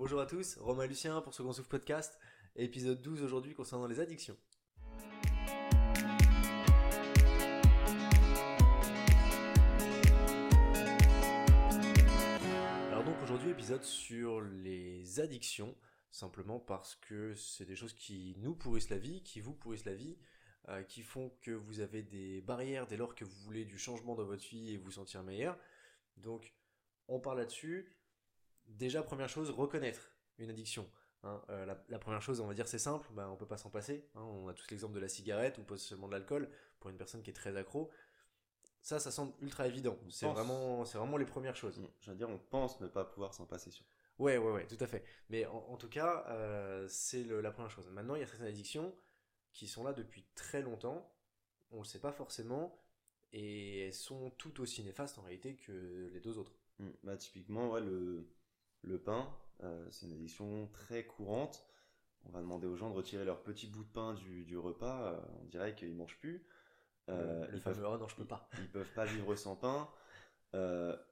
Bonjour à tous, Romain Lucien pour Second Souffle Podcast, épisode 12 aujourd'hui concernant les addictions. Alors donc aujourd'hui épisode sur les addictions, simplement parce que c'est des choses qui nous pourrissent la vie, qui vous pourrissent la vie, euh, qui font que vous avez des barrières dès lors que vous voulez du changement dans votre vie et vous sentir meilleur. Donc on parle là-dessus. Déjà première chose, reconnaître une addiction. hein. Euh, la, la première chose, on va dire, c'est simple, ben, on peut pas s'en passer. hein. On a tous l'exemple de la cigarette ou pas seulement de l'alcool pour une personne qui est très accro. Ça, ça semble ultra évident. C'est vraiment, c'est vraiment les premières choses. Je veux dire, on pense ne pas pouvoir s'en passer sur. Ouais, ouais, ouais, tout à fait. Mais en, en tout cas, euh, c'est la première chose. Maintenant, il y a certaines addictions qui sont là depuis très longtemps. On le sait pas forcément. Et elles sont tout aussi néfastes en réalité que les deux autres. Mm. Bah, typiquement, ouais, le, le pain, euh, c'est une addiction très courante. On va demander aux gens de retirer leur petit bout de pain du, du repas. euh, on dirait qu'ils mangent plus. Euh, le ils fameux peuvent- ah non, je peux pas. Ils peuvent pas vivre sans pain.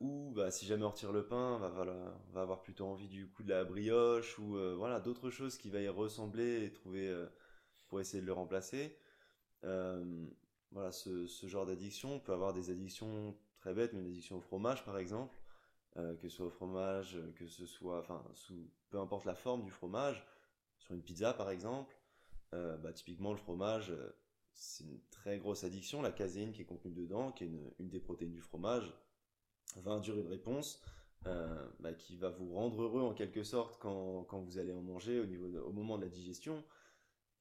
Ou bah, si jamais on retire le pain, voilà, on va avoir plutôt envie du coup de la brioche ou voilà d'autres choses qui va y ressembler et trouver pour essayer de le remplacer. Voilà, ce, ce genre d'addiction, on peut avoir des addictions très bêtes, mais une addiction au fromage par exemple, euh, que ce soit au fromage, euh, que ce soit, enfin, peu importe la forme du fromage, sur une pizza par exemple, euh, bah, typiquement le fromage, c'est une très grosse addiction, la caséine qui est contenue dedans, qui est une, des protéines du fromage, va induire une réponse bah, qui va vous rendre heureux en quelque sorte quand, quand vous allez en manger au, niveau au moment de la digestion.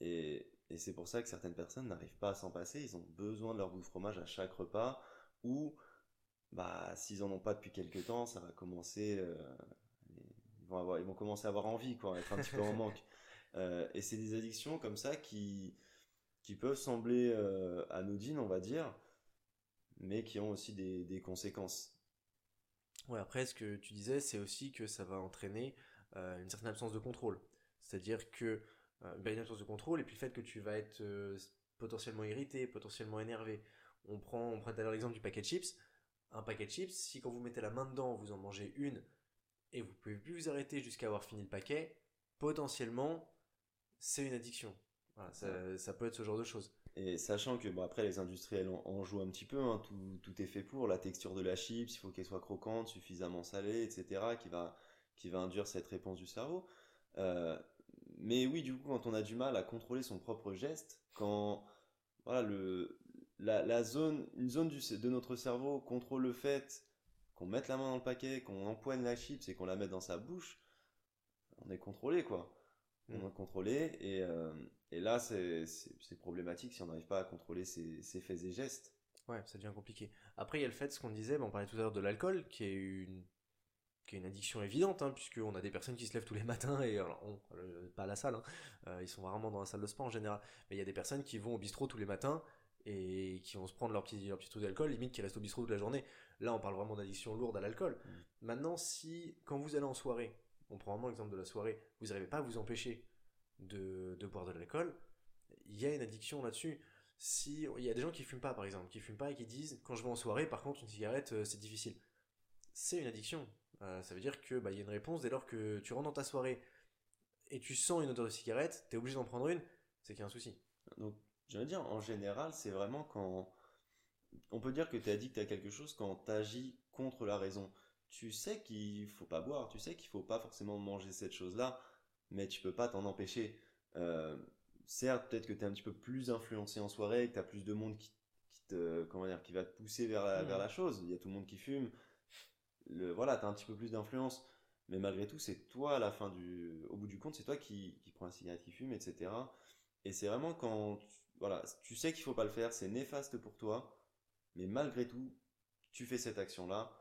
Et, et c'est pour ça que certaines personnes n'arrivent pas à s'en passer, ils ont besoin de leur bout de fromage à chaque repas, ou bah, s'ils en ont pas depuis quelques temps, ça va commencer, euh, ils, vont avoir, ils vont commencer à avoir envie, quoi, être un petit peu en manque. Euh, et c'est des addictions comme ça qui, qui peuvent sembler euh, anodines, on va dire, mais qui ont aussi des, des conséquences. Ouais, après, ce que tu disais, c'est aussi que ça va entraîner une certaine absence de contrôle. C'est-à-dire que bah, une absence de contrôle et puis le fait que tu vas être potentiellement irrité, potentiellement énervé. On prend, on prend tout à l'exemple du paquet de chips. Un paquet de chips, si quand vous mettez la main dedans, vous en mangez une et vous pouvez plus vous arrêter jusqu'à avoir fini le paquet, potentiellement, c'est une addiction. Voilà, ça, ça peut être ce genre de choses. Et sachant que, bon, après, les industriels en, en jouent un petit peu, hein, tout, tout est fait pour, la texture de la chips, il faut qu'elle soit croquante, suffisamment salée, etc., qui va, qui va induire cette réponse du cerveau. Euh, mais oui, du coup, quand on a du mal à contrôler son propre geste, quand voilà, le, la, la zone, une zone du, de notre cerveau contrôle le fait qu'on mette la main dans le paquet, qu'on empoigne la chips et qu'on la mette dans sa bouche, on est contrôlé, quoi. On Mm. est contrôlé, et, euh, et là, c'est problématique si on n'arrive pas à contrôler ses, ses faits et gestes. Ouais, ça devient compliqué. Après, il y a le fait, ce qu'on disait, bah, on parlait tout à l'heure de l'alcool, qui est une qui est une addiction évidente, hein, puisqu'on a des personnes qui se lèvent tous les matins, et alors, on, euh, pas à la salle, hein, euh, ils sont rarement dans la salle de sport en général, mais il y a des personnes qui vont au bistrot tous les matins, et qui vont se prendre leur petit, leur petit truc d'alcool, limite qui restent au bistrot toute la journée. Là, on parle vraiment d'addiction lourde à l'alcool. Maintenant, si, quand vous allez en soirée, on prend vraiment l'exemple de la soirée, vous n'arrivez pas à vous empêcher de, de boire de l'alcool, il y a une addiction là-dessus. Si il y a des gens qui fument pas par exemple, qui fument pas et qui disent quand je vais en soirée, par contre une cigarette euh, c'est difficile. C'est une addiction. Euh, ça veut dire que bah, il y a une réponse dès lors que tu rentres dans ta soirée et tu sens une odeur de cigarette, t'es obligé d'en prendre une, c'est qu'il y a un souci. Donc, je veux dire, en général, c'est vraiment quand. On peut dire que tu es addict à quelque chose quand tu agis contre la raison. Tu sais qu'il faut pas boire, tu sais qu'il faut pas forcément manger cette chose-là, mais tu peux pas t'en empêcher. Euh, certes, peut-être que tu es un petit peu plus influencé en soirée, que tu as plus de monde qui, qui te, comment dire, qui va te pousser vers la, vers la chose. Il y a tout le monde qui fume. Le, voilà, tu as un petit peu plus d'influence. Mais malgré tout, c'est toi, à la fin du, au bout du compte, c'est toi qui, qui prends la cigarette, qui fume, etc. Et c'est vraiment quand, tu- voilà, tu sais qu'il faut pas le faire, c'est néfaste pour toi, mais malgré tout, tu fais cette action-là,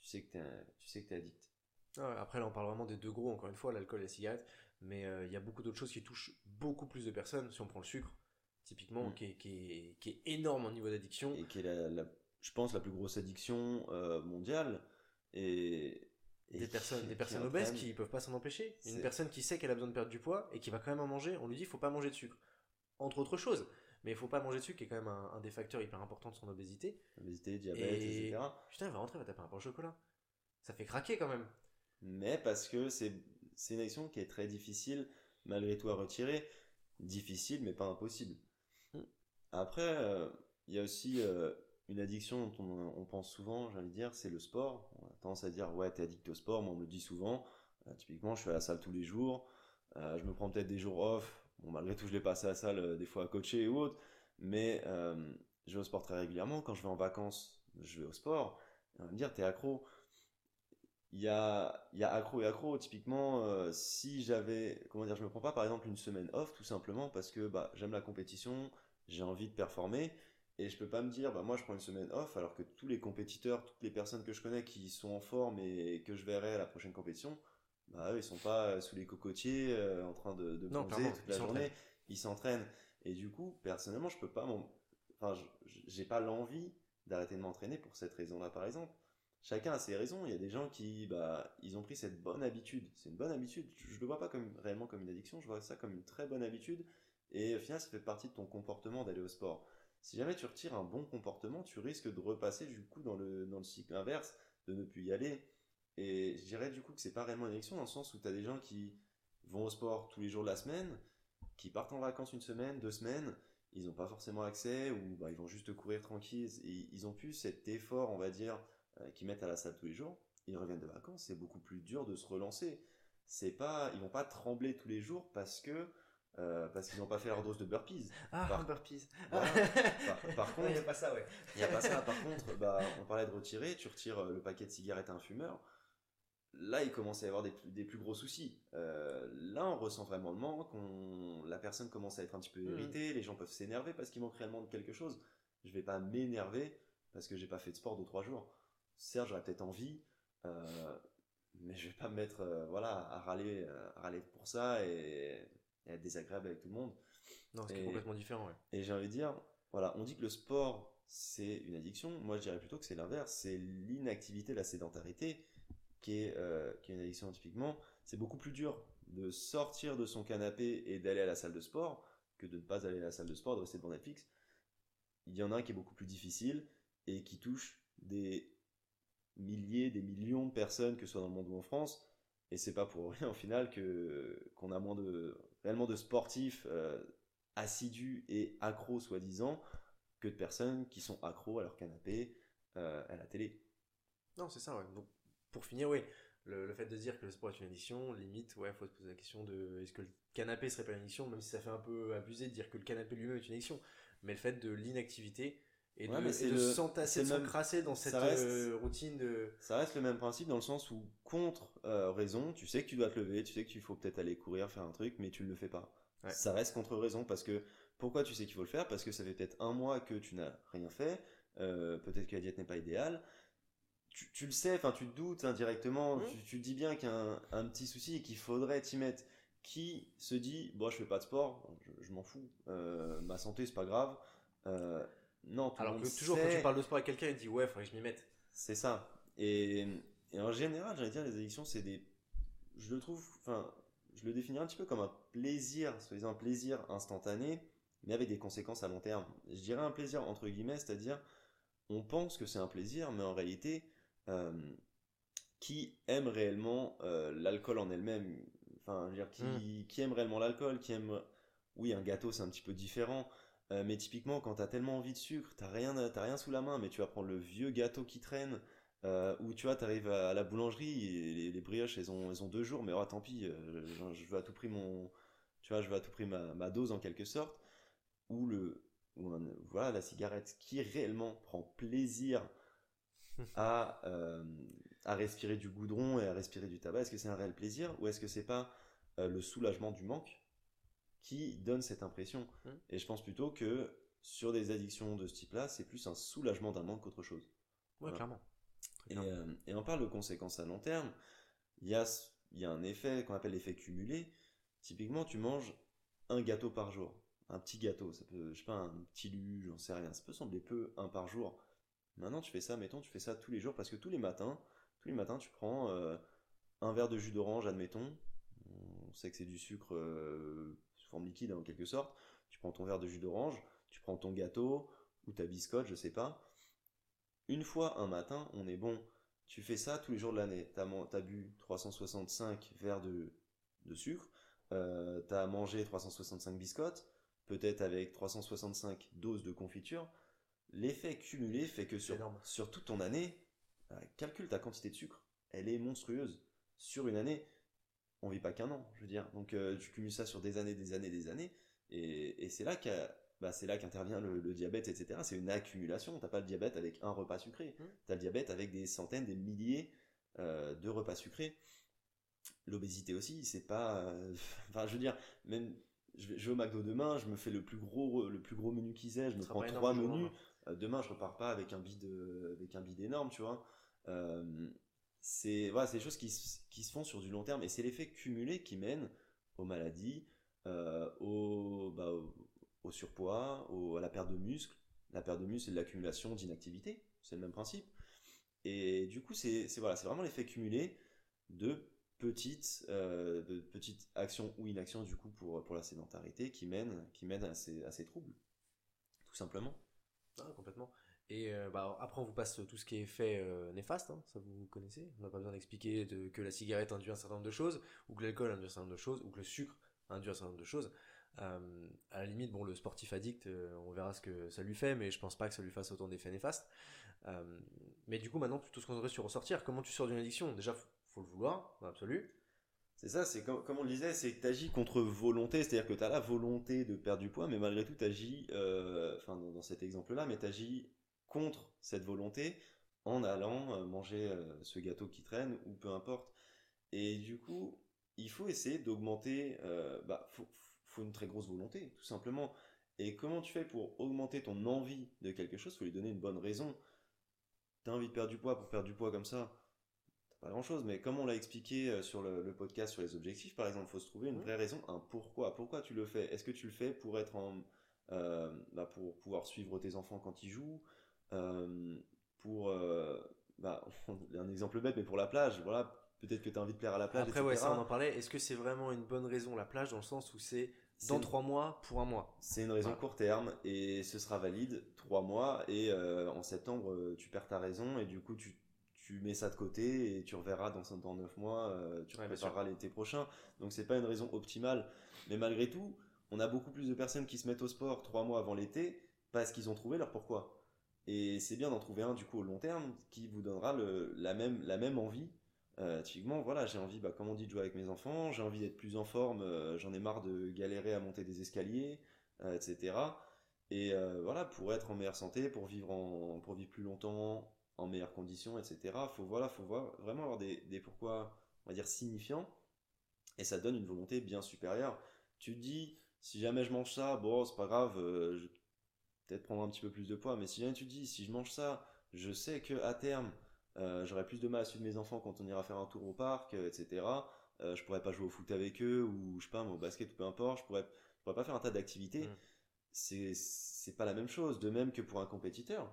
tu sais que t'es, tu sais que t'es addict. Ah après là on parle vraiment des deux gros, encore une fois, l'alcool et la cigarette, mais euh, il y a beaucoup d'autres choses qui touchent beaucoup plus de personnes, si on prend le sucre, typiquement, Mm. qui, est, qui, est, qui est énorme au niveau d'addiction. Et qui est, la, la- je pense, la plus grosse addiction euh, mondiale. Et, et des qui- personnes, des qui personnes obèses qui peuvent pas s'en empêcher. Une personne qui sait qu'elle a besoin de perdre du poids et qui va quand même en manger, on lui dit faut pas manger de sucre. Entre autres choses. Mais il faut pas manger de sucre qui est quand même un, un des facteurs hyper importants de son obésité. Obésité, diabète, Et- etc. Putain, elle va rentrer, elle va taper un pain au chocolat. Ça fait craquer quand même. Mais parce que c'est une addiction qui est très difficile malgré tout à retirer. Difficile, mais pas impossible. Mm. Après, euh, il y a aussi euh, une addiction dont on, on pense souvent, j'allais dire, c'est le sport. On a tendance à dire, ouais, t'es addict au sport, moi on me le dit souvent. Euh, typiquement, je fais à la salle tous les jours. Je me prends peut-être des jours off. Bon, malgré tout, je l'ai passé à la salle euh, des fois à coacher ou autre. Mais euh, je vais au sport très régulièrement. Quand je vais en vacances, je vais au sport. On va me dire, t'es accro. Il y a, il y a accro et accro. Typiquement, euh, si j'avais, comment dire, je me prends pas par exemple une semaine off, tout simplement parce que bah, j'aime la compétition, j'ai envie de performer. Et je peux pas me dire, bah moi je prends une semaine off, alors que tous les compétiteurs, toutes les personnes que je connais qui sont en forme et que je verrai à la prochaine compétition, bah eux, ils sont pas sous les cocotiers euh, en train de, de Non, bronzer toute la journée. Ils s'entraînent. Et du coup, personnellement, je peux pas m'en- Enfin, j'ai pas l'envie d'arrêter de m'entraîner pour cette raison-là, par exemple. Chacun a ses raisons. Il y a des gens qui, bah, ils ont pris cette bonne habitude. C'est une bonne habitude. Je, je le vois pas comme réellement comme une addiction. Je vois ça comme une très bonne habitude. Et au final, ça fait partie de ton comportement d'aller au sport. Si jamais tu retires un bon comportement, tu risques de repasser du coup dans le, dans le cycle inverse, de ne plus y aller. Et je dirais du coup que c'est pas réellement une addiction dans le sens où tu as des gens qui vont au sport tous les jours de la semaine, qui partent en vacances une semaine, deux semaines, ils n'ont pas forcément accès ou bah, ils vont juste courir tranquille. Et ils ont plus cet effort, on va dire, euh, qu'ils mettent à la salle tous les jours. Ils reviennent de vacances, c'est beaucoup plus dur de se relancer. C'est pas, ils vont pas trembler tous les jours parce que euh, parce qu'ils n'ont pas fait leur dose de burpees. Ah, Par- burpees. Voilà. Par, par Non, il n'y a contre, pas ça, ouais. il n'y a pas ça. Par contre, bah, on parlait de retirer. Tu retires euh, le paquet de cigarettes à un fumeur. Là, il commence à y avoir des, plus- des plus gros soucis. Euh, là, on ressent vraiment le manque. On, la personne commence à être un petit peu Mhm. irritée. Les gens peuvent s'énerver parce qu'ils manquent réellement de quelque chose. Je vais pas m'énerver parce que j'ai pas fait de sport deux trois jours. Certes, j'aurais peut-être envie, euh, mais je vais pas me mettre euh, voilà à râler, à râler pour ça et, et être désagréable avec tout le monde. Non, ce qui est Et- complètement différent, ouais. Et j'ai envie de dire, voilà, on dit que le sport, c'est une addiction. Moi, je dirais plutôt que c'est l'inverse. C'est l'inactivité, la sédentarité, qui est, euh, qui est une addiction typiquement. C'est beaucoup plus dur de sortir de son canapé et d'aller à la salle de sport que de ne pas aller à la salle de sport, de rester devant Netflix. Il y en a un qui est beaucoup plus difficile et qui touche des milliers, des millions de personnes, que ce soit dans le monde ou en France. Et c'est pas pour rien au final que qu'on a moins de réellement de sportifs euh, assidus et accros soi-disant que de personnes qui sont accros à leur canapé euh, à la télé. Non, c'est ça, ouais. Pour finir, oui, le, le fait de dire que le sport est une addiction, limite, ouais, faut se poser la question de est-ce que le canapé serait pas une addiction, même si ça fait un peu abusé de dire que le canapé lui-même est une addiction, mais le fait de l'inactivité et de, Ouais, et de s'entasser, de même- s'encrasser dans cette reste- euh, routine de. Ça reste le même principe dans le sens où contre euh, raison, tu sais que tu dois te lever, tu sais qu'il faut peut-être aller courir, faire un truc, mais tu ne le fais pas. Ouais. Ça reste contre raison parce que pourquoi tu sais qu'il faut le faire? Parce que ça fait peut-être un mois que tu n'as rien fait, euh, peut-être que la diète n'est pas idéale. Tu, tu le sais, enfin tu te doutes indirectement, Mhm. tu, tu dis bien qu'il y a un, un petit souci et qu'il faudrait t'y mettre. Qui se dit, bon, je fais pas de sport, je, je m'en fous, euh, ma santé c'est pas grave. Euh, non, tout Alors que toujours quand tu parles de sport avec quelqu'un, il dit ouais, faudrait que je m'y mette. c'est ça. Et, et en général, j'allais dire, les addictions, c'est des. Je le trouve. Enfin, je le définirais un petit peu comme un plaisir, soi-disant un plaisir instantané, mais avec des conséquences à long terme. Je dirais un plaisir entre guillemets, c'est-à-dire, on pense que c'est un plaisir, mais en réalité, qui aime réellement euh, l'alcool en elle-même Enfin, je veux dire, qui, qui aime réellement l'alcool Qui aime. Oui, un gâteau, c'est un petit peu différent. Euh, mais typiquement, quand t'as tellement envie de sucre, t'as rien, t'as rien sous la main, mais tu vas prendre le vieux gâteau qui traîne, euh, ou tu vois, t'arrives à, à la boulangerie, et les, les brioches, elles ont, elles ont deux jours, mais oh, tant pis, euh, je, je veux à tout prix mon, tu vois, je veux à tout prix ma, ma dose en quelque sorte, ou le, ou un- voilà, la cigarette qui réellement prend plaisir à, euh, à respirer du goudron et à respirer du tabac, est-ce que c'est un réel plaisir, ou est-ce que c'est pas euh, le soulagement du manque qui donne cette impression? Mm. Et je pense plutôt que sur des addictions de ce type-là, c'est plus un soulagement d'un manque qu'autre chose. Ouais, Voilà. clairement. Et, euh, et on parle de conséquences à long terme. Il y a, ce- il y a un effet qu'on appelle l'effet cumulé. Typiquement, tu manges un gâteau par jour. Un petit gâteau, ça peut, je sais pas, un petit lu, j'en sais rien. Ça peut sembler peu, un par jour. Maintenant, tu fais ça, mettons, tu fais ça tous les jours parce que tous les matins, tous les matins, tu prends euh, un verre de jus d'orange, admettons. On sait que c'est du sucre euh, sous forme liquide, hein, en quelque sorte. Tu prends ton verre de jus d'orange, tu prends ton gâteau ou ta biscotte, je sais pas. Une fois un matin, on est bon. Tu fais ça tous les jours de l'année. T'as t'as bu 365 verres de sucre, euh, tu as mangé 365 biscottes, peut-être avec 365 doses de confiture. L'effet cumulé fait que sur, sur toute ton année, euh, calcule ta quantité de sucre, elle est monstrueuse. Sur une année, on vit pas qu'un an, je veux dire. Donc euh, tu cumules ça sur des années, des années, des années, et, c'est là bah, c'est là qu'intervient le, diabète, etc. C'est une accumulation. T'as pas le diabète avec un repas sucré. Mmh. Tu as le diabète avec des centaines, des milliers de repas sucrés l'obésité aussi, c'est pas. Euh, enfin, je veux dire, même. Je vais, au McDo demain, je me fais le plus gros, le plus gros menu qu'ils aient, je me prends trois menus. Euh, demain, je repars pas avec un bide, avec un bide énorme, tu vois. Euh, c'est voilà, c'est des choses qui, qui, se font sur du long terme et c'est l'effet cumulé qui mène aux maladies, au, bah, au, surpoids, à la perte de muscles. La perte de muscles, c'est de l'accumulation d'inactivité, c'est le même principe. Et du coup, c'est voilà, c'est vraiment l'effet cumulé de petites, euh, de petites actions ou inactions du coup pour, pour la sédentarité qui mènent, qui mènent à, ces, à ces troubles, tout simplement. Ah, complètement. Et euh, bah, après, on vous passe tout ce qui est fait euh, néfaste, hein, ça vous connaissez. On n'a pas besoin d'expliquer que la cigarette induit un certain nombre de choses, ou que l'alcool induit un certain nombre de choses, ou que le sucre induit un certain nombre de choses. à la limite, bon, le sportif addict, on verra ce que ça lui fait, mais je pense pas que ça lui fasse autant d'effets néfastes. mais du coup, maintenant, tout ce qu'on devrait sur ressortir, comment tu sors d'une addiction? Déjà, faut le vouloir, dans l'absolu. C'est ça, c'est comme, on le disait, c'est que tu agis contre volonté, c'est-à-dire que tu as la volonté de perdre du poids, mais malgré tout, tu agis, euh, enfin dans, cet exemple-là, mais tu agis contre cette volonté en allant euh, manger euh, ce gâteau qui traîne ou peu importe. Et du coup, il faut essayer d'augmenter, bah, faut, faut une très grosse volonté, tout simplement. Et comment tu fais pour augmenter ton envie de quelque chose? Faut lui donner une bonne raison. Tu as envie de perdre du poids pour perdre du poids comme ça pas grand chose, mais comme on l'a expliqué euh, sur le, podcast sur les objectifs, par exemple, il faut se trouver une vraie raison, un pourquoi. Pourquoi tu le fais? Est-ce que tu le fais pour être en, euh, bah, pour pouvoir suivre tes enfants quand ils jouent, euh, pour, bah, un exemple bête, mais pour la plage, voilà, peut-être que tu as envie de plaire à la plage. Après, ouais, ça on en parlait. Est-ce que c'est vraiment une bonne raison la plage dans le sens où c'est dans trois mois pour un mois? C'est une raison court terme et ce sera valide trois mois et en septembre tu perds ta raison et du coup tu tu mets ça de côté et tu reverras dans, dans 9 mois, euh, tu prépareras l'été prochain. Donc c'est pas une raison optimale. Mais malgré tout, on a beaucoup plus de personnes qui se mettent au sport 3 mois avant l'été parce qu'ils ont trouvé leur pourquoi. Et c'est bien d'en trouver un du coup au long terme qui vous donnera le, la, même, la même envie. Euh, typiquement, voilà, j'ai envie, bah, comme on dit, de jouer avec mes enfants, j'ai envie d'être plus en forme, euh, j'en ai marre de galérer à monter des escaliers, etc. Et voilà, pour être en meilleure santé, pour vivre, en, pour vivre plus longtemps, en meilleures conditions, etc. Faut voilà, faut voir vraiment avoir des, pourquoi, on va dire signifiants, et ça donne une volonté bien supérieure. Tu dis, si jamais je mange ça, bon, c'est pas grave, euh, je vais peut-être prendre un petit peu plus de poids, mais si jamais tu dis, si je mange ça, je sais que à terme, euh, j'aurai plus de mal à suivre mes enfants quand on ira faire un tour au parc, euh, etc. je pourrais pas jouer au foot avec eux, ou je sais pas, au basket, ou peu importe, je pourrais, je pourrais pas faire un tas d'activités. Mmh. C'est, c'est pas la même chose, de même que pour un compétiteur.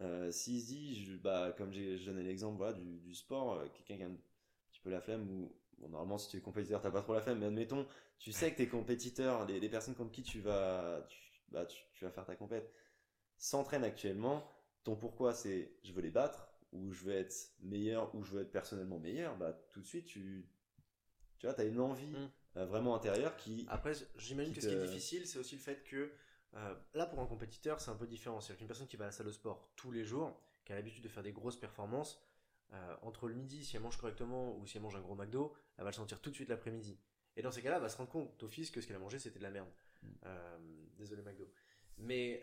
Euh, s'il se dit, bah, comme j'ai donné l'exemple voilà, du, du, sport, euh, quelqu'un qui a un petit peu la flemme, ou bon, normalement si tu es compétiteur, t'as pas trop la flemme, mais admettons, tu sais que tes compétiteurs, les, les, personnes contre qui tu vas, tu, bah, tu, vas faire ta compète, s'entraînent actuellement, ton pourquoi c'est je veux les battre, ou je veux être meilleur, ou je veux être personnellement meilleur, bah, tout de suite tu, tu vois, as une envie mm. euh, vraiment intérieure qui. Après, j'imagine que ce qui est difficile, c'est aussi le fait que euh, là, pour un compétiteur, c'est un peu différent. C'est-à-dire qu'une personne qui va à la salle de sport tous les jours, qui a l'habitude de faire des grosses performances, euh, entre le midi, si elle mange correctement ou si elle mange un gros McDo, elle va le sentir tout de suite l'après-midi. Et dans ces cas-là, elle va se rendre compte d'office que ce qu'elle a mangé, c'était de la merde. Mm. Euh, désolé McDo. Mais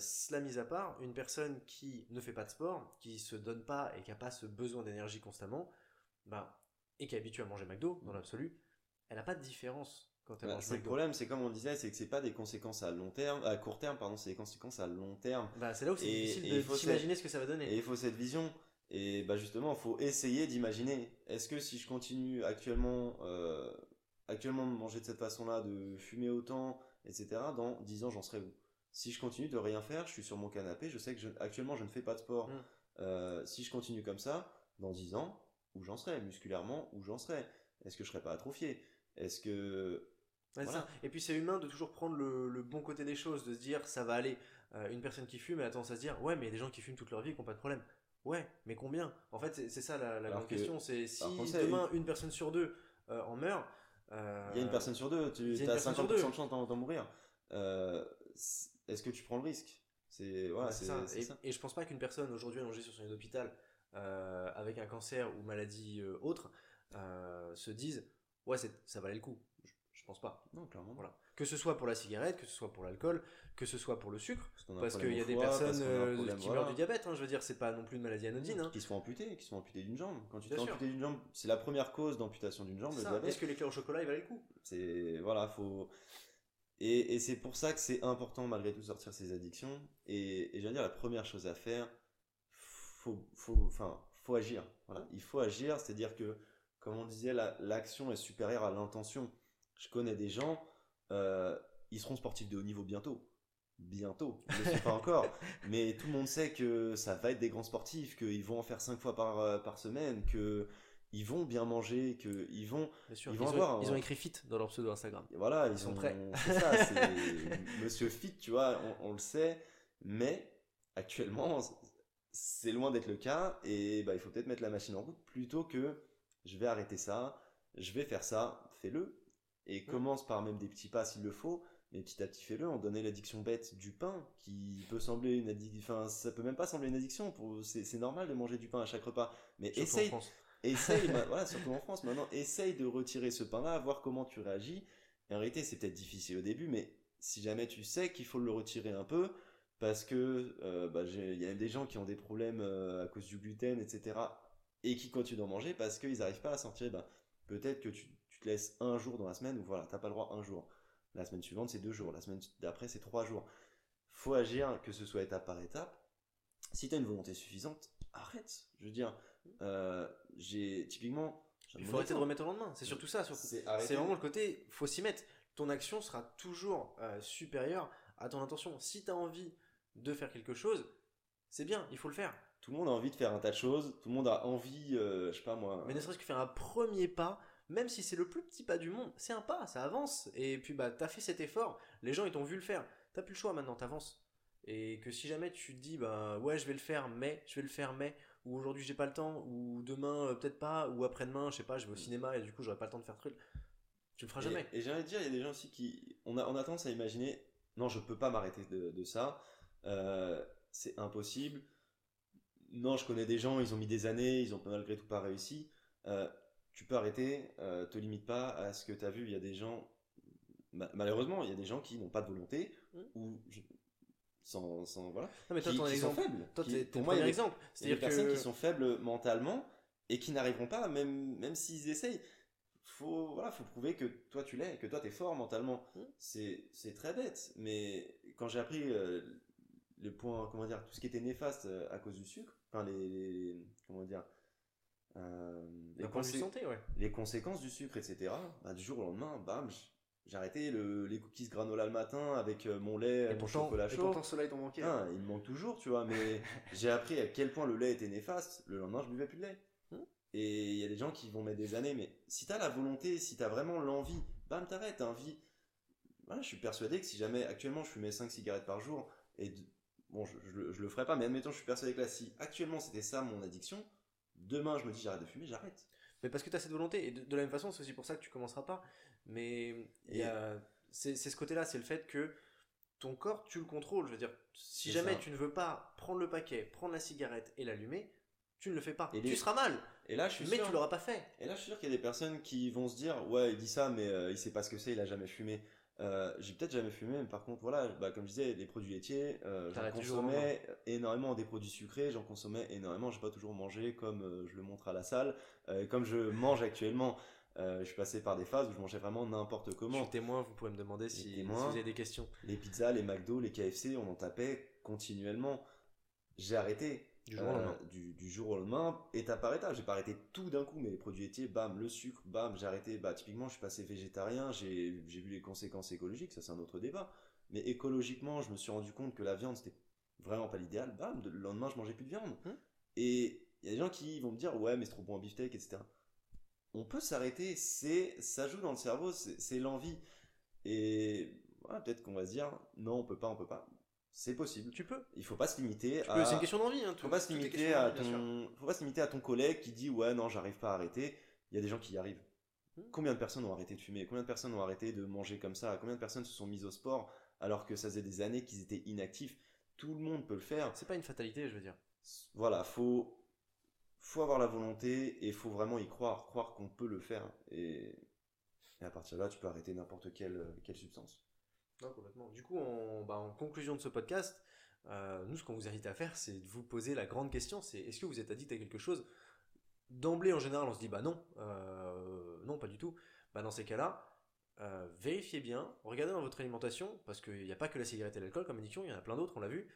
cela mis à part, une personne qui ne fait pas de sport, qui se donne pas et qui n'a pas ce besoin d'énergie constamment, bah, et qui est habituée à manger McDo, dans l'absolu, elle n'a pas de différence bah, le problème, c'est comme on disait, c'est que c'est pas des conséquences à long terme, à court terme, pardon, c'est des conséquences à long terme. Bah, c'est là où c'est difficile d'imaginer ce que ça va donner. Et il faut cette vision. Et bah justement, il faut essayer d'imaginer. Est-ce que si je continue actuellement, euh, actuellement de manger de cette façon-là, de fumer autant, etc., dans 10 ans, j'en serai où? Si je continue de rien faire, je suis sur mon canapé, je sais que actuellement je ne fais pas de sport. Mm. Euh, si je continue comme ça, dans 10 ans, où j'en serai? Musculairement, où j'en serai? Est-ce que je serai pas atrophié? Est-ce que et puis c'est humain de toujours prendre le, bon côté des choses, de se dire ça va aller. Euh, une personne qui fume, elle a tendance à se dire ouais, mais il y a des gens qui fument toute leur vie qui n'ont pas de problème. Ouais, mais combien? En fait, c'est ça la, grande question. C'est si demain une personne sur deux euh, en meurt, Euh, Il y a une personne sur deux, tu as personne 50% sur de chance d'en mourir. Euh, Est-ce que tu prends le risque? C'est voilà, Ouais, ça. Et, ça. et je pense pas qu'une personne aujourd'hui allongée sur son lit d'hôpital euh, avec un cancer ou maladie euh, autre euh, se dise ouais ça valait le coup. Pense pas. Non, clairement. Voilà. Que ce soit pour la cigarette, que ce soit pour l'alcool, que ce soit pour le sucre, Parce, qu'il y a des foie, personnes a euh, problème, qui voilà. meurent du diabète. hein, je veux dire, c'est pas non plus une maladie anodine. hein. Qui se font amputer, qui se font amputer d'une jambe. Quand tu te Bien fais sûr. amputer d'une jambe, c'est la première cause d'amputation d'une jambe, C'est le ça. diabète. Est-ce que l'éclair au chocolat il valait le coup? C'est voilà, faut et, et c'est pour ça que c'est important malgré tout de sortir ses addictions. Et, et j'allais dire la première chose à faire, faut faut enfin faut agir. Voilà, il faut agir, c'est-à-dire que comme on disait, la- l'action est supérieure à l'intention. Je connais des gens, euh, ils seront sportifs de haut niveau bientôt. Bientôt, je ne le suis pas encore, mais tout le monde sait que ça va être des grands sportifs, qu'ils vont en faire cinq fois par, euh, par semaine, que ils vont bien manger, qu'ils vont sûr. Ils Ils, vont ont, avoir ils un- ont écrit fit dans leur pseudo Instagram. et voilà, ils, Ils sont ont- prêts. C'est ça, c'est Monsieur Fit, tu vois, on, on le sait, mais actuellement, c'est loin d'être le cas et bah, il faut peut-être mettre la machine en route plutôt que je vais arrêter ça, je vais faire ça, fais-le et commence par même des petits pas s'il le faut. Mais petit à petit, fais-le. On donnait l'addiction bête du pain, qui peut sembler une addiction. Enfin, ça peut même pas sembler une addiction. Pour... C'est normal de manger du pain à chaque repas. Mais Surtout essaye, essaye, voilà, surtout en France maintenant, essaye de retirer ce pain-là, voir comment tu réagis. Et en réalité, c'est peut-être difficile au début, mais si jamais tu sais qu'il faut le retirer un peu, parce que euh, bah, il y a des gens qui ont des problèmes euh, à cause du gluten, etc., et qui continuent d'en manger parce qu'ils n'arrivent pas à sortir, bah, peut-être que tu, tu te laisses un jour dans la semaine, ou voilà, t'as pas le droit un jour. La semaine suivante, c'est deux jours. La semaine d'après, c'est trois jours. Faut agir, que ce soit étape par étape. Si tu as une volonté suffisante, arrête. Je veux dire, euh, j'ai typiquement. Il faut arrêter de remettre au lendemain. C'est surtout ça. surtout. C'est vraiment le côté, faut s'y mettre. Ton action sera toujours euh, supérieure à ton intention. Si tu as envie de faire quelque chose, c'est bien, il faut le faire. Tout le monde a envie de faire un tas de choses. Tout le monde a envie, euh, je sais pas moi. Mais ne serait-ce que faire un premier pas, même si c'est le plus petit pas du monde, c'est un pas, ça avance. Et puis bah t'as fait cet effort, les gens ils t'ont vu le faire. T'as plus le choix maintenant, t'avances. Et que si jamais tu te dis bah ouais je vais le faire mais, je vais le faire mais, ou aujourd'hui j'ai pas le temps, ou demain euh, peut-être pas, ou après-demain je sais pas je vais au cinéma et du coup j'aurai pas le temps de faire truc, tu le feras jamais. Et, et j'ai envie de dire, il y a des gens aussi qui. On a, on a tendance à imaginer, non, je peux pas m'arrêter de, de ça. Euh, c'est impossible. Non, je connais des gens, ils ont mis des années, ils ont malgré tout pas réussi. Euh, tu peux arrêter, euh, te limite pas à ce que tu as vu. Il y a des gens, ma- malheureusement, il y a des gens qui n'ont pas de volonté Mm. ou je- sans, sans voilà, Non mais toi qui, ton qui sont faibles. toi qui- pour moi, il y a exemple. des C'est-à-dire personnes que qui sont faibles mentalement et qui n'arriveront pas, même, même s'ils essayent. Faut, voilà, faut prouver que toi tu l'es, que toi t'es fort mentalement. Mm. C'est, très bête, mais quand j'ai appris euh, le point, comment dire, tout ce qui était néfaste euh, à cause du sucre, enfin les, les- comment dire, les, consé- santé ouais. les conséquences du sucre, etc. bah, du jour au lendemain, bam, j'ai arrêté le- les cookies granola le matin avec euh, mon lait, Et mon pourtant, chocolat et chaud. pourtant cela. Ah, il me manque toujours, tu vois, mais j'ai appris à quel point le lait était néfaste. Le lendemain, je buvais plus de lait. Hmm. Et il y a des gens qui vont mettre des années, mais si t'as la volonté, si t'as vraiment l'envie, bam, t'arrêtes. Voilà, je suis persuadé que si jamais, actuellement, je fumais 5 cigarettes par jour, et de- bon, je, je le ferai pas, mais admettons, je suis persuadé que là, si actuellement c'était ça mon addiction, demain je me dis j'arrête de fumer, j'arrête. Mais parce que tu as cette volonté, et de, de la même façon, c'est aussi pour ça que tu commenceras pas. Mais c'est ce côté-là, c'est le fait que ton corps, tu le contrôles. Je veux dire, si jamais ça. tu ne veux pas prendre le paquet, prendre la cigarette et l'allumer, tu ne le fais pas. Et tu seras mal, Et là, je suis mais sûr- tu l'auras pas fait. Et là, je suis sûr qu'il y a des personnes qui vont se dire Ouais, il dit ça, mais euh, il sait pas ce que c'est, il a jamais fumé. Euh, j'ai peut-être jamais fumé, mais par contre, voilà, bah, comme je disais, les produits laitiers, euh, j'en consommais énormément des produits sucrés, j'en consommais énormément. J'ai pas toujours mangé comme euh, je le montre à la salle, comme je mange actuellement. Je suis passé par des phases où je mangeais vraiment n'importe Je comment. suis témoin, vous pourrez me demander si, vous avez des questions. Les pizzas, les McDo, les KFC, on en tapait continuellement. J'ai arrêté. Du jour au Euh, lendemain. du, du jour au lendemain, étape par étape. J'ai pas arrêté tout d'un coup, mais les produits laitiers, bam, le sucre, bam, j'ai arrêté. Bah, typiquement, je suis passé végétarien, j'ai vu les conséquences écologiques, ça c'est un autre débat. Mais écologiquement, je me suis rendu compte que la viande c'était vraiment pas l'idéal. Bam, le lendemain, je mangeais plus de viande. Hmm. Et il y a des gens qui vont me dire, ouais, mais c'est trop bon en beefsteak, etc. On peut s'arrêter, c'est ça joue dans le cerveau, c'est c'est l'envie. Et voilà, peut-être qu'on va se dire, non, on peut pas, on peut pas. C'est possible. Tu peux. Il faut pas se limiter Tu à. C'est une question d'envie. Hein, Faut pas se limiter à ton, faut pas se limiter à ton collègue qui dit ouais non j'arrive pas à arrêter. Il y a des gens qui y arrivent. Hmm. Combien de personnes ont arrêté de fumer? Combien de personnes ont arrêté de manger comme ça? Combien de personnes se sont mises au sport alors que ça faisait des années qu'ils étaient inactifs? Tout le monde peut le faire. C'est pas une fatalité, je veux dire. Voilà, faut faut avoir la volonté et faut vraiment y croire, croire qu'on peut le faire. Et, à partir de là, tu peux arrêter n'importe quelle, quelle substance. Non, complètement. Du coup, en, bah, conclusion de ce podcast, euh, nous, ce qu'on vous invite à faire, c'est de vous poser la grande question, c'est est-ce que vous êtes addict à quelque chose? D'emblée, en général, on se dit, bah non, euh, non, pas du tout. Bah dans ces cas-là, euh, vérifiez bien, regardez dans votre alimentation, parce qu'il n'y a pas que la cigarette et l'alcool comme addiction, il y en a plein d'autres, on l'a vu.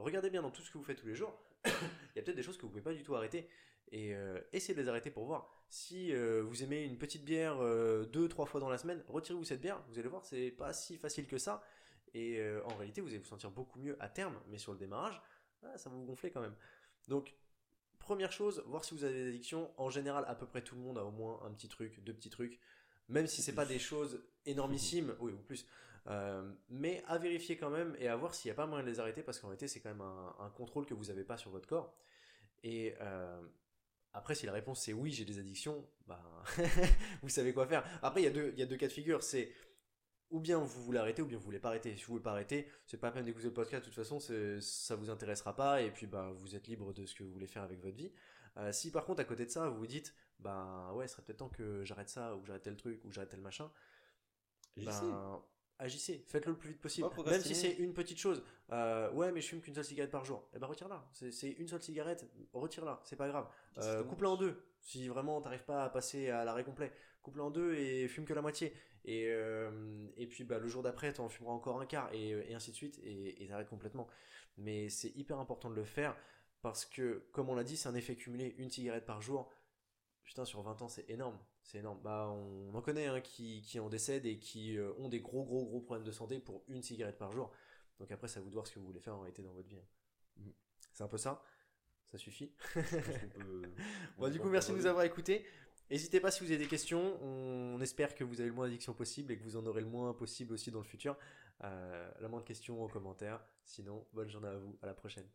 Regardez bien dans tout ce que vous faites tous les jours, il y a peut-être des choses que vous pouvez pas du tout arrêter, et essayez de les arrêter pour voir. Si vous aimez une petite bière deux, trois fois dans la semaine, retirez-vous cette bière, vous allez voir, c'est pas si facile que ça. Et euh, en réalité, vous allez vous sentir beaucoup mieux à terme, mais sur le démarrage, ah, ça va vous gonfler quand même. Donc, première chose, voir si vous avez des addictions. En général, à peu près tout le monde a au moins un petit truc, deux petits trucs, même si c'est pas des choses énormissimes, oui, ou plus. Euh, mais à vérifier quand même et à voir s'il n'y a pas moyen de les arrêter parce qu'en réalité, c'est quand même un, contrôle que vous n'avez pas sur votre corps. Et euh, après, si la réponse c'est oui, j'ai des addictions, bah, vous savez quoi faire. Après, il y, il y a deux cas de figure. C'est ou bien vous voulez arrêter, ou bien vous voulez pas arrêter. Si vous voulez pas arrêter, c'est pas la peine d'écouter le podcast, de toute façon, ça vous intéressera pas, et puis bah, vous êtes libre de ce que vous voulez faire avec votre vie. Euh, si par contre, à côté de ça, vous vous dites, bah ouais, ce serait peut-être temps que j'arrête ça, ou que j'arrête tel truc, ou j'arrête tel machin. Ben, agissez, faites-le le plus vite possible. Même si c'est une petite chose. Euh, ouais, mais je fume qu'une seule cigarette par jour. Eh ben retire-la. C'est une seule cigarette, retire-la, c'est pas grave. Euh, coupe-la en deux. Si vraiment t'arrives pas à passer à l'arrêt complet, coupe-la en deux et fume que la moitié. Et, euh, et puis bah, le jour d'après, tu en fumeras encore un quart, et, ainsi de suite, et t'arrêtes complètement. Mais c'est hyper important de le faire, parce que, comme on l'a dit, c'est un effet cumulé, une cigarette par jour. Putain, sur 20 ans, c'est énorme. C'est énorme. Bah, on, en connaît hein, qui, qui en décèdent et qui euh, ont des gros, gros, gros problèmes de santé pour une cigarette par jour. Donc après, ça vous de voir ce que vous voulez faire en réalité dans votre vie. Hein. Mm. C'est un peu ça. Ça suffit. bon, du coup, merci de nous avoir écoutés. N'hésitez pas si vous avez des questions. On espère que vous avez le moins d'addiction possible et que vous en aurez le moins possible aussi dans le futur. Euh, la moindre question en commentaire. Sinon, bonne journée à vous. À la prochaine.